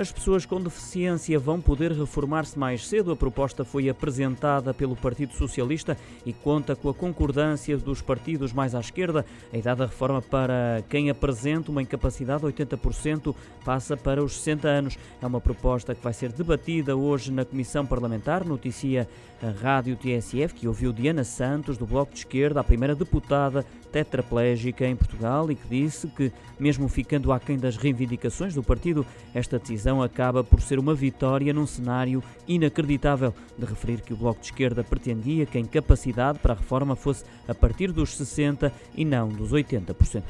As pessoas com deficiência vão poder reformar-se mais cedo. A proposta foi apresentada pelo Partido Socialista e conta com a concordância dos partidos mais à esquerda. A idade da reforma para quem apresenta uma incapacidade de 80% passa para os 60 anos. É uma proposta que vai ser debatida hoje na Comissão Parlamentar, noticia a Rádio TSF, que ouviu Diana Santos, do Bloco de Esquerda, a primeira deputada tetraplégica em Portugal, e que disse que, mesmo ficando aquém das reivindicações do partido, esta decisão acaba por ser uma vitória num cenário inacreditável, de referir que o Bloco de Esquerda pretendia que a incapacidade para a reforma fosse a partir dos 60% e não dos 80%.